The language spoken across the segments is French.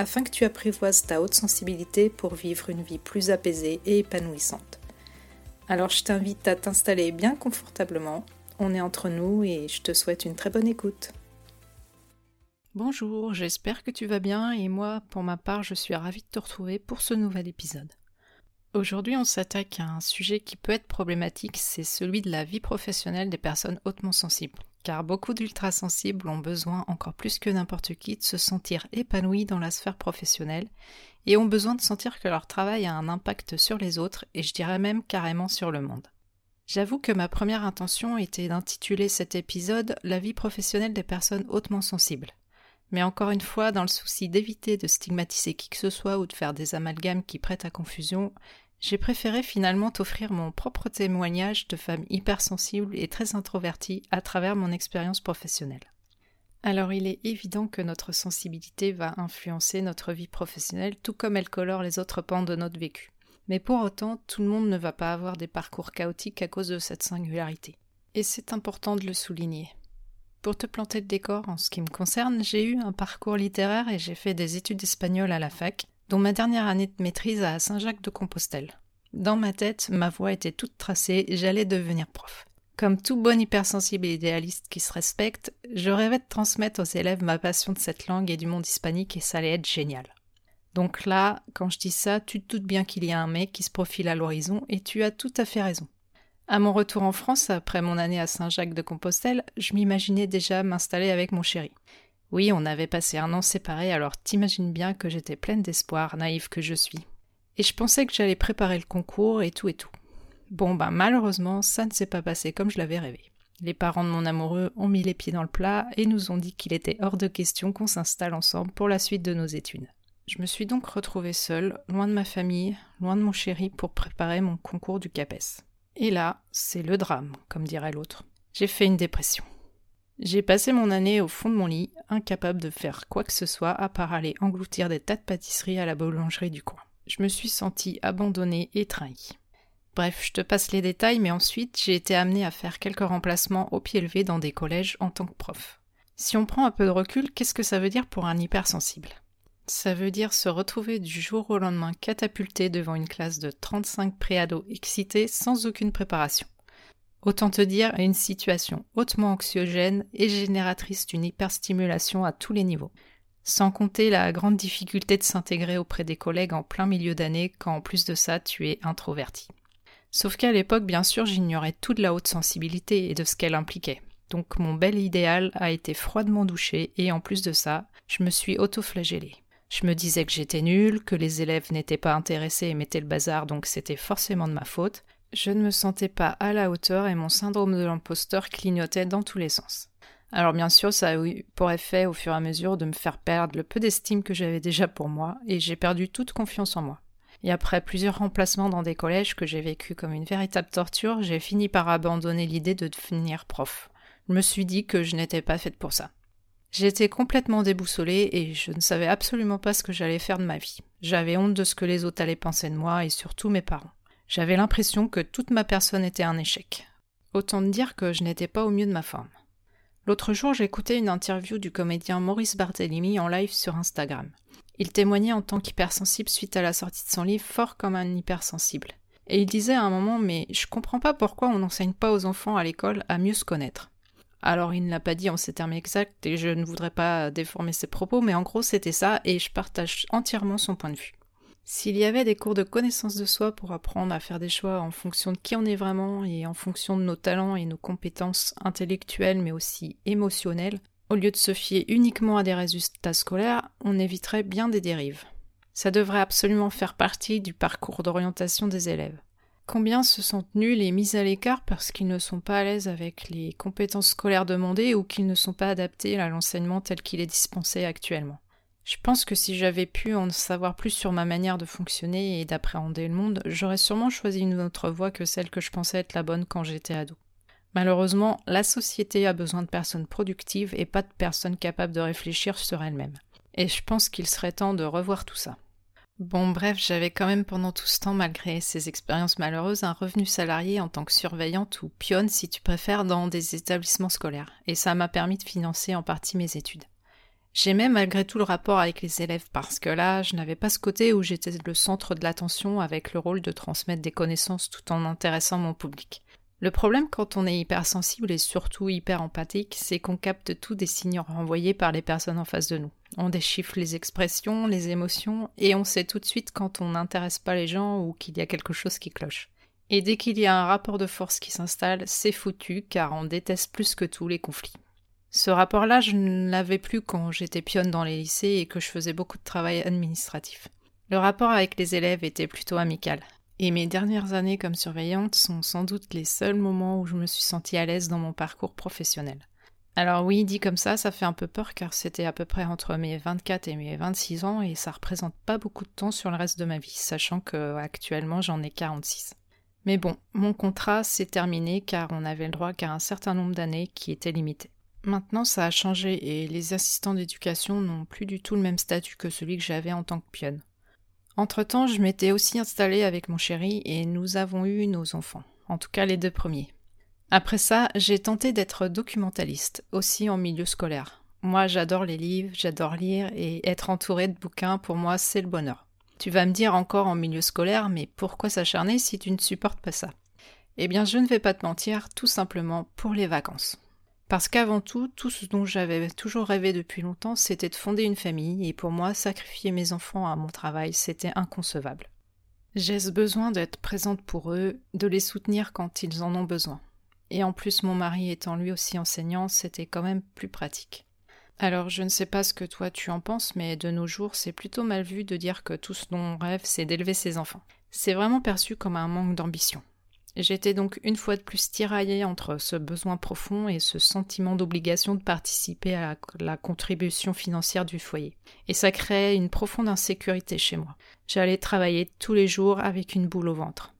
afin que tu apprivoises ta haute sensibilité pour vivre une vie plus apaisée et épanouissante. Alors je t'invite à t'installer bien confortablement, on est entre nous et je te souhaite une très bonne écoute. Bonjour, j'espère que tu vas bien et moi, pour ma part, je suis ravie de te retrouver pour ce nouvel épisode. Aujourd'hui, on s'attaque à un sujet qui peut être problématique, c'est celui de la vie professionnelle des personnes hautement sensibles. Car beaucoup d'ultrasensibles ont besoin, encore plus que n'importe qui, de se sentir épanouis dans la sphère professionnelle et ont besoin de sentir que leur travail a un impact sur les autres et je dirais même carrément sur le monde. J'avoue que ma première intention était d'intituler cet épisode La vie professionnelle des personnes hautement sensibles. Mais encore une fois, dans le souci d'éviter de stigmatiser qui que ce soit ou de faire des amalgames qui prêtent à confusion, j'ai préféré finalement t'offrir mon propre témoignage de femme hypersensible et très introvertie à travers mon expérience professionnelle. Alors il est évident que notre sensibilité va influencer notre vie professionnelle tout comme elle colore les autres pans de notre vécu. Mais pour autant, tout le monde ne va pas avoir des parcours chaotiques à cause de cette singularité. Et c'est important de le souligner. Pour te planter le décor en ce qui me concerne, j'ai eu un parcours littéraire et j'ai fait des études espagnoles à la fac, dont ma dernière année de maîtrise à Saint-Jacques-de-Compostelle. Dans ma tête, ma voie était toute tracée, j'allais devenir prof. Comme tout bon hypersensible et idéaliste qui se respecte, je rêvais de transmettre aux élèves ma passion de cette langue et du monde hispanique et ça allait être génial. Donc là, quand je dis ça, tu te doutes bien qu'il y a un mec qui se profile à l'horizon et tu as tout à fait raison. À mon retour en France, après mon année à Saint-Jacques de Compostelle, je m'imaginais déjà m'installer avec mon chéri. Oui, on avait passé un an séparés, alors t'imagines bien que j'étais pleine d'espoir, naïve que je suis. Et je pensais que j'allais préparer le concours et tout et tout. Bon, ben malheureusement, ça ne s'est pas passé comme je l'avais rêvé. Les parents de mon amoureux ont mis les pieds dans le plat et nous ont dit qu'il était hors de question qu'on s'installe ensemble pour la suite de nos études. Je me suis donc retrouvée seule, loin de ma famille, loin de mon chéri pour préparer mon concours du CAPES. Et là, c'est le drame, comme dirait l'autre. J'ai fait une dépression. J'ai passé mon année au fond de mon lit, incapable de faire quoi que ce soit à part aller engloutir des tas de pâtisseries à la boulangerie du coin. Je me suis sentie abandonnée et trahie. Bref, je te passe les détails, mais ensuite j'ai été amenée à faire quelques remplacements au pied levé dans des collèges en tant que prof. Si on prend un peu de recul, qu'est-ce que ça veut dire pour un hypersensible? Ça veut dire se retrouver du jour au lendemain catapulté devant une classe de 35 préados excités sans aucune préparation. Autant te dire une situation hautement anxiogène et génératrice d'une hyperstimulation à tous les niveaux. Sans compter la grande difficulté de s'intégrer auprès des collègues en plein milieu d'année quand en plus de ça tu es introverti. Sauf qu'à l'époque, bien sûr, j'ignorais tout de la haute sensibilité et de ce qu'elle impliquait. Donc mon bel idéal a été froidement douché et en plus de ça, je me suis auto-flagellée. Je me disais que j'étais nulle, que les élèves n'étaient pas intéressés et mettaient le bazar, donc c'était forcément de ma faute. Je ne me sentais pas à la hauteur et mon syndrome de l'imposteur clignotait dans tous les sens. Alors bien sûr, ça a eu pour effet au fur et à mesure de me faire perdre le peu d'estime que j'avais déjà pour moi, et j'ai perdu toute confiance en moi. Et après plusieurs remplacements dans des collèges que j'ai vécu comme une véritable torture, j'ai fini par abandonner l'idée de devenir prof. Je me suis dit que je n'étais pas faite pour ça. J'étais complètement déboussolée et je ne savais absolument pas ce que j'allais faire de ma vie. J'avais honte de ce que les autres allaient penser de moi et surtout mes parents. J'avais l'impression que toute ma personne était un échec. Autant dire que je n'étais pas au mieux de ma forme. L'autre jour, j'écoutais une interview du comédien Maurice Barthélemy en live sur Instagram. Il témoignait en tant qu'hypersensible suite à la sortie de son livre Fort comme un hypersensible. Et il disait à un moment Mais je comprends pas pourquoi on n'enseigne pas aux enfants à l'école à mieux se connaître. Alors il ne l'a pas dit en ces termes exacts et je ne voudrais pas déformer ses propos, mais en gros c'était ça et je partage entièrement son point de vue. S'il y avait des cours de connaissance de soi pour apprendre à faire des choix en fonction de qui on est vraiment et en fonction de nos talents et nos compétences intellectuelles mais aussi émotionnelles, au lieu de se fier uniquement à des résultats scolaires, on éviterait bien des dérives. Ça devrait absolument faire partie du parcours d'orientation des élèves. Combien se sentent nuls et mis à l'écart parce qu'ils ne sont pas à l'aise avec les compétences scolaires demandées ou qu'ils ne sont pas adaptés à l'enseignement tel qu'il est dispensé actuellement? Je pense que si j'avais pu en savoir plus sur ma manière de fonctionner et d'appréhender le monde, j'aurais sûrement choisi une autre voie que celle que je pensais être la bonne quand j'étais ado. Malheureusement, la société a besoin de personnes productives et pas de personnes capables de réfléchir sur elles-mêmes. Et je pense qu'il serait temps de revoir tout ça. Bon, bref, j'avais quand même pendant tout ce temps, malgré ces expériences malheureuses, un revenu salarié en tant que surveillante ou pionne, si tu préfères, dans des établissements scolaires. Et ça m'a permis de financer en partie mes études. J'aimais malgré tout le rapport avec les élèves parce que là, je n'avais pas ce côté où j'étais le centre de l'attention avec le rôle de transmettre des connaissances tout en intéressant mon public. Le problème quand on est hypersensible et surtout hyper empathique, c'est qu'on capte tout des signes renvoyés par les personnes en face de nous. On déchiffre les expressions, les émotions, et on sait tout de suite quand on n'intéresse pas les gens ou qu'il y a quelque chose qui cloche. Et dès qu'il y a un rapport de force qui s'installe, c'est foutu car on déteste plus que tout les conflits. Ce rapport-là, je ne l'avais plus quand j'étais pionne dans les lycées et que je faisais beaucoup de travail administratif. Le rapport avec les élèves était plutôt amical. Et mes dernières années comme surveillante sont sans doute les seuls moments où je me suis sentie à l'aise dans mon parcours professionnel. Alors oui, dit comme ça, ça fait un peu peur car c'était à peu près entre mes 24 et mes 26 ans et ça représente pas beaucoup de temps sur le reste de ma vie, sachant que actuellement j'en ai 46. Mais bon, mon contrat s'est terminé car on avait le droit qu'à un certain nombre d'années qui était limité. Maintenant, ça a changé et les assistants d'éducation n'ont plus du tout le même statut que celui que j'avais en tant que pionne. Entre-temps, je m'étais aussi installée avec mon chéri et nous avons eu nos enfants, en tout cas les deux premiers. Après ça, j'ai tenté d'être documentaliste, aussi en milieu scolaire. Moi, j'adore les livres, j'adore lire et être entourée de bouquins, pour moi, c'est le bonheur. Tu vas me dire encore en milieu scolaire, mais pourquoi s'acharner si tu ne supportes pas ça? Eh bien, je ne vais pas te mentir, tout simplement pour les vacances. Parce qu'avant tout, tout ce dont j'avais toujours rêvé depuis longtemps, c'était de fonder une famille, et pour moi, sacrifier mes enfants à mon travail, c'était inconcevable. J'ai ce besoin d'être présente pour eux, de les soutenir quand ils en ont besoin. Et en plus, mon mari étant lui aussi enseignant, c'était quand même plus pratique. Alors, je ne sais pas ce que toi tu en penses, mais de nos jours, c'est plutôt mal vu de dire que tout ce dont on rêve, c'est d'élever ses enfants. C'est vraiment perçu comme un manque d'ambition. J'étais donc une fois de plus tiraillée entre ce besoin profond et ce sentiment d'obligation de participer à la, contribution financière du foyer. Et ça créait une profonde insécurité chez moi. J'allais travailler tous les jours avec une boule au ventre.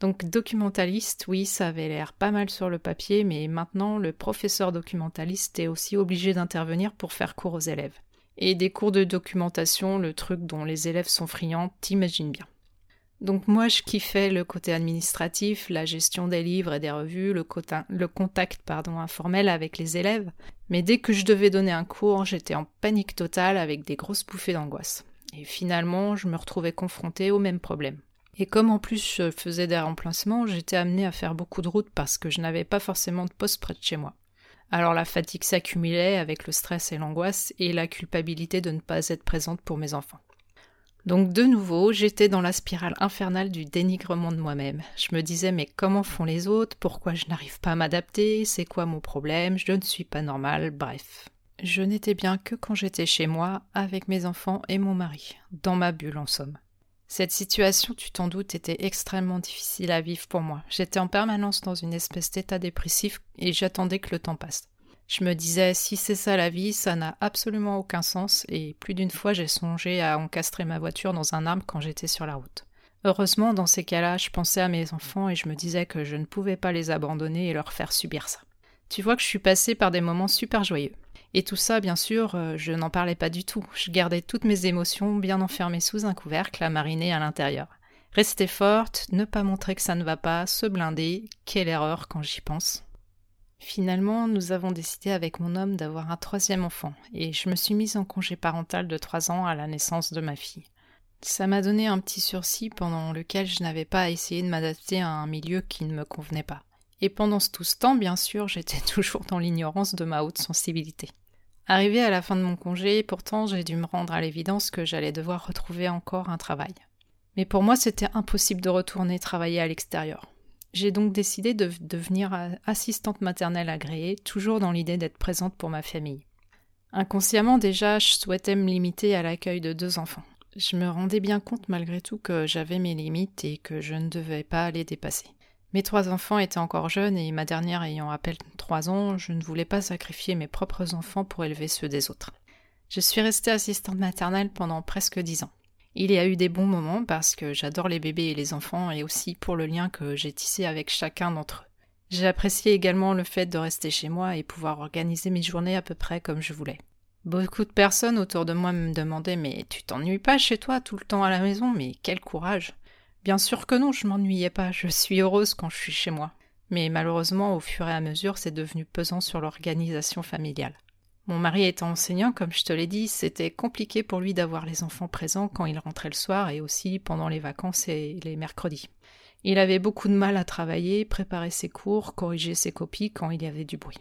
Donc documentaliste, oui, ça avait l'air pas mal sur le papier, mais maintenant le professeur documentaliste est aussi obligé d'intervenir pour faire cours aux élèves. Et des cours de documentation, le truc dont les élèves sont friands, t'imagines bien. Donc moi, je kiffais le côté administratif, la gestion des livres et des revues, le, contact pardon, informel avec les élèves. Mais dès que je devais donner un cours, j'étais en panique totale avec des grosses bouffées d'angoisse. Et finalement, je me retrouvais confrontée au même problème. Et comme en plus je faisais des remplacements, j'étais amenée à faire beaucoup de routes parce que je n'avais pas forcément de poste près de chez moi. Alors la fatigue s'accumulait avec le stress et l'angoisse et la culpabilité de ne pas être présente pour mes enfants. Donc de nouveau, j'étais dans la spirale infernale du dénigrement de moi-même. Je me disais mais comment font les autres? Pourquoi je n'arrive pas à m'adapter? C'est quoi mon problème? Je ne suis pas normale, bref. Je n'étais bien que quand j'étais chez moi, avec mes enfants et mon mari, dans ma bulle en somme. Cette situation, tu t'en doutes, était extrêmement difficile à vivre pour moi. J'étais en permanence dans une espèce d'état dépressif et j'attendais que le temps passe. Je me disais, si c'est ça la vie, ça n'a absolument aucun sens, et plus d'une fois j'ai songé à encastrer ma voiture dans un arbre quand j'étais sur la route. Heureusement, dans ces cas-là, je pensais à mes enfants et je me disais que je ne pouvais pas les abandonner et leur faire subir ça. Tu vois que je suis passée par des moments super joyeux. Et tout ça, bien sûr, euh, je n'en parlais pas du tout. Je gardais toutes mes émotions bien enfermées sous un couvercle à mariner à l'intérieur. Rester forte, ne pas montrer que ça ne va pas, se blinder, quelle erreur quand j'y pense. Finalement, nous avons décidé avec mon homme d'avoir un troisième enfant, et je me suis mise en congé parental de trois ans à la naissance de ma fille. Ça m'a donné un petit sursis pendant lequel je n'avais pas essayé de m'adapter à un milieu qui ne me convenait pas. Et pendant tout ce temps, bien sûr, j'étais toujours dans l'ignorance de ma haute sensibilité. Arrivé à la fin de mon congé, pourtant, j'ai dû me rendre à l'évidence que j'allais devoir retrouver encore un travail. Mais pour moi, c'était impossible de retourner travailler à l'extérieur. J'ai donc décidé de devenir assistante maternelle agréée, toujours dans l'idée d'être présente pour ma famille. Inconsciemment déjà, je souhaitais me limiter à l'accueil de deux enfants. Je me rendais bien compte malgré tout que j'avais mes limites et que je ne devais pas les dépasser. Mes trois enfants étaient encore jeunes et ma dernière ayant à peine trois ans, je ne voulais pas sacrifier mes propres enfants pour élever ceux des autres. Je suis restée assistante maternelle pendant presque dix ans. Il y a eu des bons moments parce que j'adore les bébés et les enfants et aussi pour le lien que j'ai tissé avec chacun d'entre eux. J'ai apprécié également le fait de rester chez moi et pouvoir organiser mes journées à peu près comme je voulais. Beaucoup de personnes autour de moi me demandaient Mais tu t'ennuies pas chez toi tout le temps à la maison? Mais quel courage Bien sûr que non, je m'ennuyais pas, je suis heureuse quand je suis chez moi. Mais malheureusement, au fur et à mesure, c'est devenu pesant sur l'organisation familiale. Mon mari étant enseignant, comme je te l'ai dit, c'était compliqué pour lui d'avoir les enfants présents quand il rentrait le soir et aussi pendant les vacances et les mercredis. Il avait beaucoup de mal à travailler, préparer ses cours, corriger ses copies quand il y avait du bruit.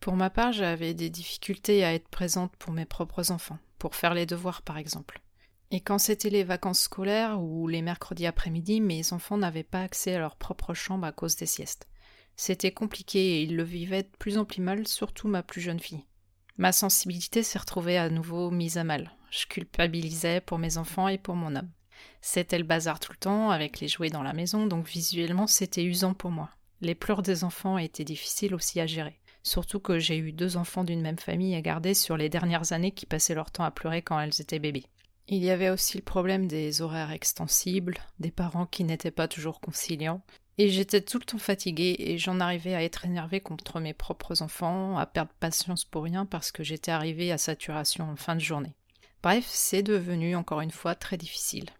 Pour ma part, j'avais des difficultés à être présente pour mes propres enfants, pour faire les devoirs par exemple. Et quand c'était les vacances scolaires ou les mercredis après-midi, mes enfants n'avaient pas accès à leur propre chambre à cause des siestes. C'était compliqué et ils le vivaient de plus en plus mal, surtout ma plus jeune fille. Ma sensibilité s'est retrouvée à nouveau mise à mal. Je culpabilisais pour mes enfants et pour mon homme. C'était le bazar tout le temps, avec les jouets dans la maison, donc visuellement c'était usant pour moi. Les pleurs des enfants étaient difficiles aussi à gérer. Surtout que j'ai eu deux enfants d'une même famille à garder sur les dernières années qui passaient leur temps à pleurer quand elles étaient bébés. Il y avait aussi le problème des horaires extensibles, des parents qui n'étaient pas toujours conciliants, et j'étais tout le temps fatiguée et j'en arrivais à être énervée contre mes propres enfants, à perdre patience pour rien parce que j'étais arrivée à saturation en fin de journée. Bref, c'est devenu encore une fois très difficile.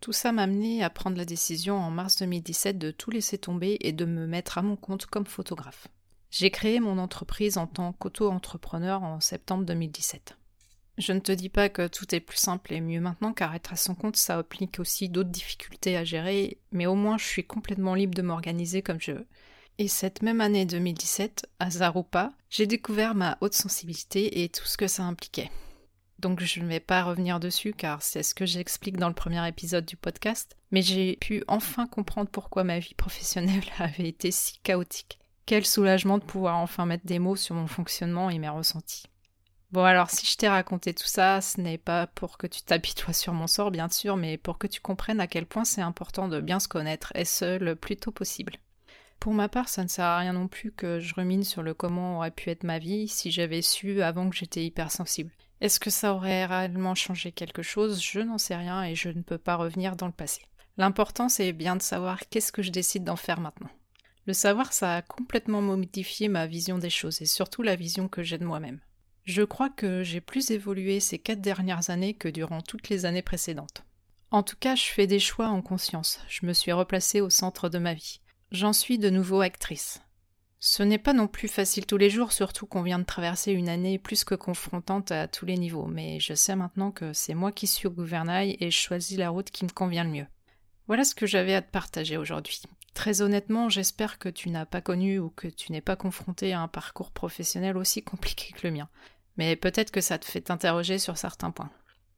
Tout ça m'a amené à prendre la décision en mars 2017 de tout laisser tomber et de me mettre à mon compte comme photographe. J'ai créé mon entreprise en tant qu'auto-entrepreneur en septembre 2017. Je ne te dis pas que tout est plus simple et mieux maintenant, car être à son compte, ça implique aussi d'autres difficultés à gérer, mais au moins je suis complètement libre de m'organiser comme je veux. Et cette même année 2017, hasard ou pas, j'ai découvert ma haute sensibilité et tout ce que ça impliquait. Donc je ne vais pas revenir dessus car c'est ce que j'explique dans le premier épisode du podcast, mais j'ai pu enfin comprendre pourquoi ma vie professionnelle avait été si chaotique. Quel soulagement de pouvoir enfin mettre des mots sur mon fonctionnement et mes ressentis. Bon alors si je t'ai raconté tout ça, ce n'est pas pour que tu t'habitues sur mon sort bien sûr, mais pour que tu comprennes à quel point c'est important de bien se connaître, et ce le plus tôt possible. Pour ma part, ça ne sert à rien non plus que je remine sur le comment aurait pu être ma vie si j'avais su avant que j'étais hypersensible. Est-ce que ça aurait réellement changé quelque chose? Je n'en sais rien et je ne peux pas revenir dans le passé. L'important c'est bien de savoir qu'est-ce que je décide d'en faire maintenant. Le savoir, ça a complètement modifié ma vision des choses et surtout la vision que j'ai de moi-même. Je crois que j'ai plus évolué ces quatre dernières années que durant toutes les années précédentes. En tout cas, je fais des choix en conscience. Je me suis replacée au centre de ma vie. J'en suis de nouveau actrice. Ce n'est pas non plus facile tous les jours, surtout qu'on vient de traverser une année plus que confrontante à tous les niveaux, mais je sais maintenant que c'est moi qui suis au gouvernail et je choisis la route qui me convient le mieux. Voilà ce que j'avais à te partager aujourd'hui. Très honnêtement, j'espère que tu n'as pas connu ou que tu n'es pas confronté à un parcours professionnel aussi compliqué que le mien. Mais peut-être que ça te fait t'interroger sur certains points.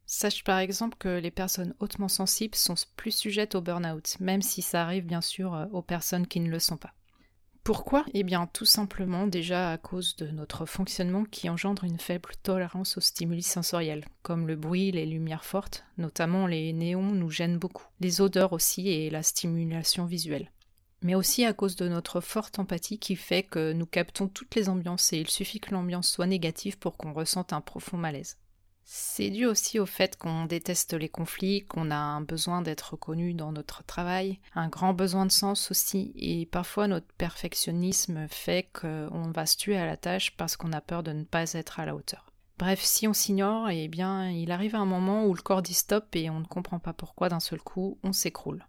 Sache par exemple que les personnes hautement sensibles sont plus sujettes au burn-out, même si ça arrive bien sûr euh, aux personnes qui ne le sont pas. Pourquoi? Eh bien tout simplement déjà à cause de notre fonctionnement qui engendre une faible tolérance aux stimuli sensoriels, comme le bruit, les lumières fortes, notamment les néons nous gênent beaucoup, les odeurs aussi et la stimulation visuelle mais aussi à cause de notre forte empathie qui fait que nous captons toutes les ambiances et il suffit que l'ambiance soit négative pour qu'on ressente un profond malaise. C'est dû aussi au fait qu'on déteste les conflits, qu'on a un besoin d'être reconnu dans notre travail, un grand besoin de sens aussi, et parfois notre perfectionnisme fait qu'on va se tuer à la tâche parce qu'on a peur de ne pas être à la hauteur. Bref, si on s'ignore, eh bien, il arrive un moment où le corps dit stop et on ne comprend pas pourquoi d'un seul coup on s'écroule.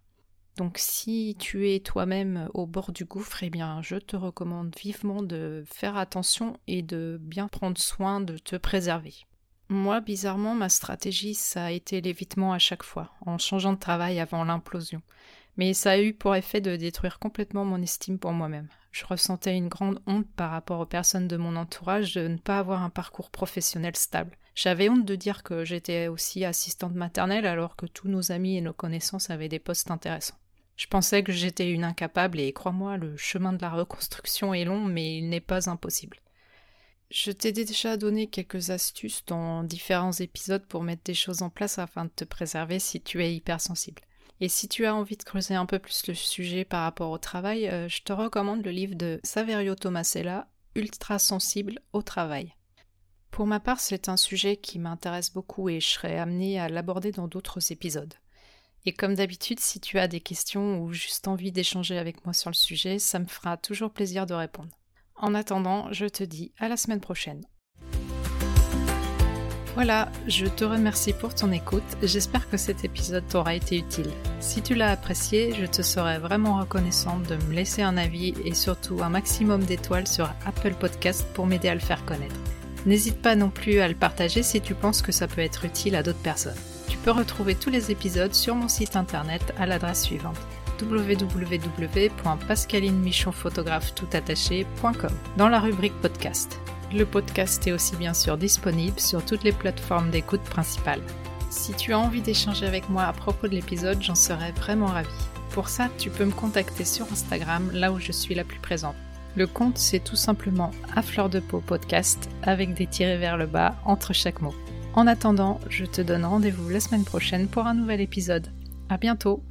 Donc si tu es toi-même au bord du gouffre, eh bien je te recommande vivement de faire attention et de bien prendre soin de te préserver. Moi, bizarrement, ma stratégie, ça a été l'évitement à chaque fois, en changeant de travail avant l'implosion. Mais ça a eu pour effet de détruire complètement mon estime pour moi-même. Je ressentais une grande honte par rapport aux personnes de mon entourage de ne pas avoir un parcours professionnel stable. J'avais honte de dire que j'étais aussi assistante maternelle alors que tous nos amis et nos connaissances avaient des postes intéressants. Je pensais que j'étais une incapable et crois-moi, le chemin de la reconstruction est long, mais il n'est pas impossible. Je t'ai déjà donné quelques astuces dans différents épisodes pour mettre des choses en place afin de te préserver si tu es hypersensible. Et si tu as envie de creuser un peu plus le sujet par rapport au travail, euh, je te recommande le livre de Saverio Tomasella, Ultra sensible au travail. Pour ma part, c'est un sujet qui m'intéresse beaucoup et je serai amenée à l'aborder dans d'autres épisodes. Et comme d'habitude, si tu as des questions ou juste envie d'échanger avec moi sur le sujet, ça me fera toujours plaisir de répondre. En attendant, je te dis à la semaine prochaine. Voilà, je te remercie pour ton écoute. J'espère que cet épisode t'aura été utile. Si tu l'as apprécié, je te serais vraiment reconnaissante de me laisser un avis et surtout un maximum d'étoiles sur Apple Podcast pour m'aider à le faire connaître. N'hésite pas non plus à le partager si tu penses que ça peut être utile à d'autres personnes. Tu peux retrouver tous les épisodes sur mon site internet à l'adresse suivante www.pascalinemichonphotographe.com dans la rubrique podcast. Le podcast est aussi bien sûr disponible sur toutes les plateformes d'écoute principales. Si tu as envie d'échanger avec moi à propos de l'épisode, j'en serais vraiment ravie. Pour ça, tu peux me contacter sur Instagram, là où je suis la plus présente. Le compte, c'est tout simplement à fleur de peau podcast avec des tirés vers le bas entre chaque mot. En attendant, je te donne rendez-vous la semaine prochaine pour un nouvel épisode. À bientôt!